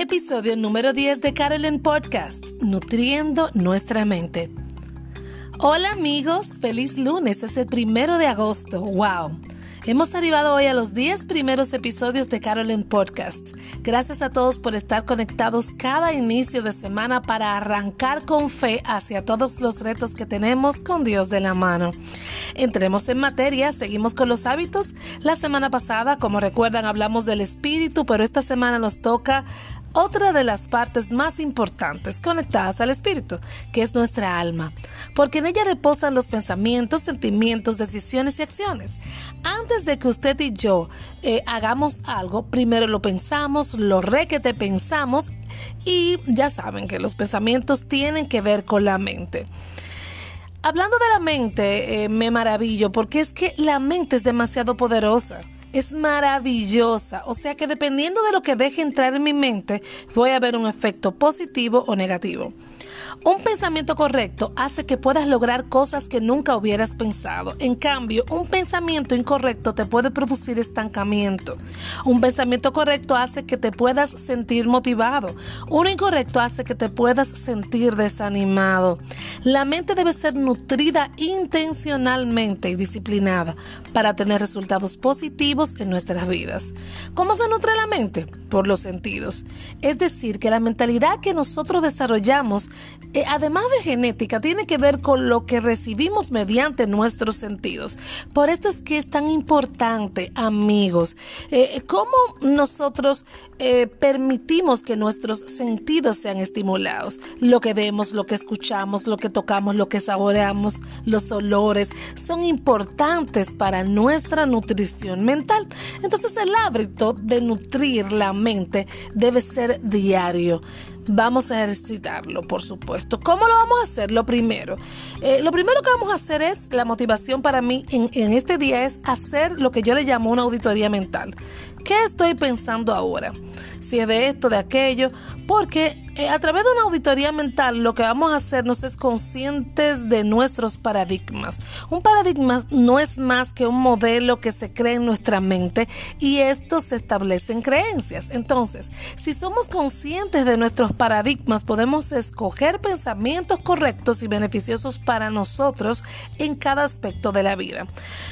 Episodio número 10 de Carolyn Podcast, Nutriendo nuestra mente. Hola amigos, feliz lunes, es el primero de agosto, wow. Hemos arribado hoy a los 10 primeros episodios de Carolyn Podcast. Gracias a todos por estar conectados cada inicio de semana para arrancar con fe hacia todos los retos que tenemos con Dios de la mano. Entremos en materia, seguimos con los hábitos. La semana pasada, como recuerdan, hablamos del espíritu, pero esta semana nos toca otra de las partes más importantes conectadas al espíritu, que es nuestra alma, porque en ella reposan los pensamientos, sentimientos, decisiones y acciones. Antes de que usted y yo eh, hagamos algo, primero lo pensamos, lo requete pensamos y ya saben que los pensamientos tienen que ver con la mente. Hablando de la mente, eh, me maravillo porque es que la mente es demasiado poderosa es maravillosa. O sea que dependiendo de lo que deje entrar en mi mente, voy a ver un efecto positivo o negativo. Un pensamiento correcto hace que puedas lograr cosas que nunca hubieras pensado. En cambio, un pensamiento incorrecto te puede producir estancamiento. Un pensamiento correcto hace que te puedas sentir motivado. Uno incorrecto hace que te puedas sentir desanimado. La mente debe ser nutrida intencionalmente y disciplinada para tener resultados positivos en nuestras vidas. ¿Cómo se nutre la mente? Por los sentidos. Es decir, que la mentalidad que nosotros desarrollamos eh, además de genética, tiene que ver con lo que recibimos mediante nuestros sentidos. Por esto es que es tan importante, amigos, eh, cómo nosotros eh, permitimos que nuestros sentidos sean estimulados. Lo que vemos, lo que escuchamos, lo que tocamos, lo que saboreamos, los olores, son importantes para nuestra nutrición mental. Entonces el hábito de nutrir la mente debe ser diario vamos a ejercitarlo, por supuesto. ¿Cómo lo vamos a hacer? Lo primero, eh, lo primero que vamos a hacer es, la motivación para mí en, en este día es hacer lo que yo le llamo una auditoría mental. ¿Qué estoy pensando ahora? Si es de esto, de aquello, porque eh, a través de una auditoría mental lo que vamos a hacernos es conscientes de nuestros paradigmas. Un paradigma no es más que un modelo que se cree en nuestra mente y estos se establecen creencias. Entonces, si somos conscientes de nuestros paradigmas, podemos escoger pensamientos correctos y beneficiosos para nosotros en cada aspecto de la vida.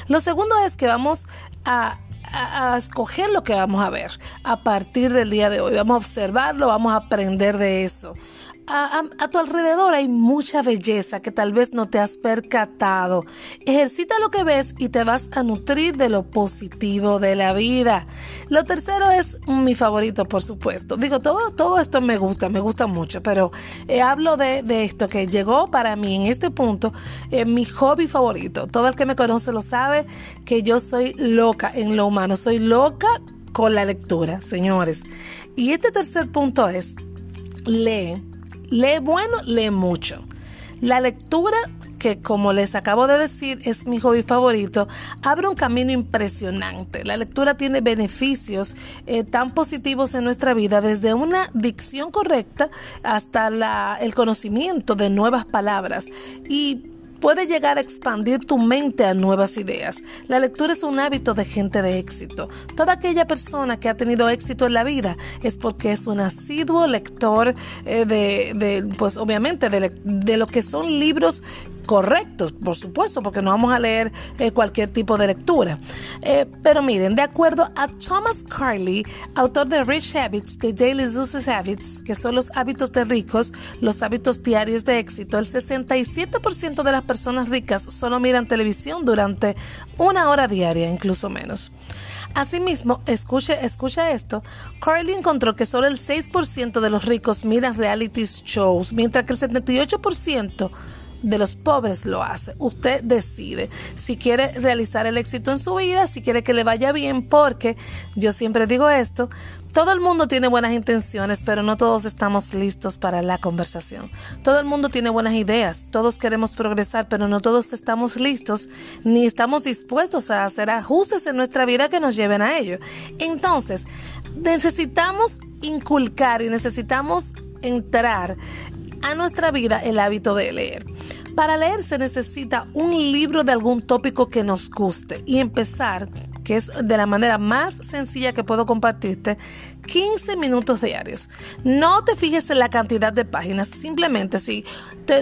Lo segundo es que vamos a a, escoger lo que vamos a ver a partir del día de hoy. Vamos a observarlo, vamos a aprender de eso a, tu alrededor hay mucha belleza que tal vez no te has percatado. Ejercita lo que ves y te vas a nutrir de lo positivo de la vida. Lo tercero es mi favorito, por supuesto. Digo, todo, todo esto me gusta, me gusta mucho, pero eh, hablo de, esto que llegó para mí en este punto, eh, mi hobby favorito. Todo el que me conoce lo sabe que yo soy loca en lo humano, soy loca con la lectura, señores. Y este tercer punto es, lee Lee bueno, lee mucho. La lectura, que como les acabo de decir es mi hobby favorito, abre un camino impresionante. La lectura tiene beneficios eh, tan positivos en nuestra vida, desde una dicción correcta hasta el conocimiento de nuevas palabras. Y puede llegar a expandir tu mente a nuevas ideas. La lectura es un hábito de gente de éxito. Toda aquella persona que ha tenido éxito en la vida es porque es un asiduo lector eh, de, pues obviamente, de, de lo que son libros correctos, por supuesto, porque no vamos a leer eh, cualquier tipo de lectura. Eh, pero miren, de acuerdo a Thomas Carley, autor de Rich Habits, The Daily Uses Habits, que son los hábitos de ricos, los hábitos diarios de éxito, el 67% de las personas ricas solo miran televisión durante una hora diaria, incluso menos. Asimismo, escuche, escucha esto, Carly encontró que solo el 6% de los ricos miran reality shows, mientras que el 78% de los pobres lo hace. Usted decide si quiere realizar el éxito en su vida, si quiere que le vaya bien, porque yo siempre digo esto, todo el mundo tiene buenas intenciones, pero no todos estamos listos para la conversación. Todo el mundo tiene buenas ideas, todos queremos progresar, pero no todos estamos listos ni estamos dispuestos a hacer ajustes en nuestra vida que nos lleven a ello. Entonces, necesitamos inculcar y necesitamos entrar a nuestra vida el hábito de leer. Para leer se necesita un libro de algún tópico que nos guste y empezar que es de la manera más sencilla que puedo compartirte, 15 minutos diarios. No te fijes en la cantidad de páginas, simplemente si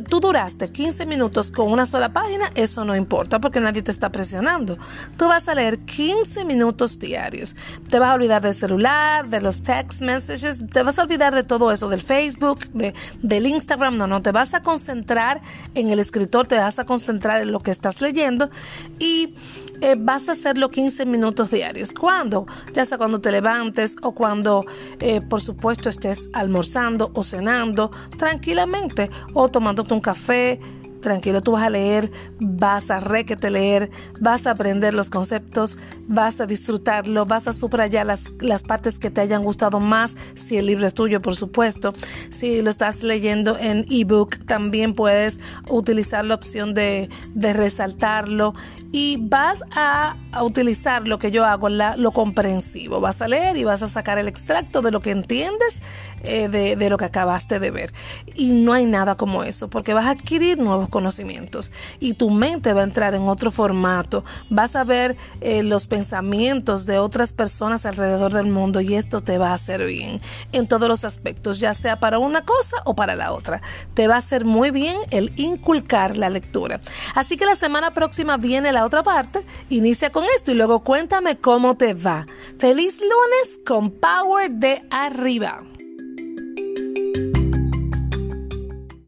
tú duraste 15 minutos con una sola página, eso no importa porque nadie te está presionando. Tú vas a leer 15 minutos diarios. Te vas a olvidar del celular, de los text messages, te vas a olvidar de todo eso, del Facebook, de, del Instagram, no, no, te vas a concentrar en el escritor, te vas a concentrar en lo que estás leyendo y eh, vas a hacerlo 15 minutos diarios. ¿Cuándo? Ya sea cuando te levantes o cuando, eh, por supuesto, estés almorzando o cenando tranquilamente o tomándote un café tranquilo, tú vas a leer, vas a requete leer, vas a aprender los conceptos, vas a disfrutarlo, vas a subrayar las, las partes que te hayan gustado más, si el libro es tuyo, por supuesto. Si lo estás leyendo en ebook, también puedes utilizar la opción de, de resaltarlo y vas a, utilizar lo que yo hago, la, lo comprensivo. Vas a leer y vas a sacar el extracto de lo que entiendes eh, de, de lo que acabaste de ver. Y no hay nada como eso, porque vas a adquirir nuevos conocimientos y tu mente va a entrar en otro formato, vas a ver eh, los pensamientos de otras personas alrededor del mundo y esto te va a hacer bien en todos los aspectos, ya sea para una cosa o para la otra. Te va a hacer muy bien el inculcar la lectura. Así que la semana próxima viene la otra parte, inicia con esto y luego cuéntame cómo te va. Feliz lunes con Power de arriba.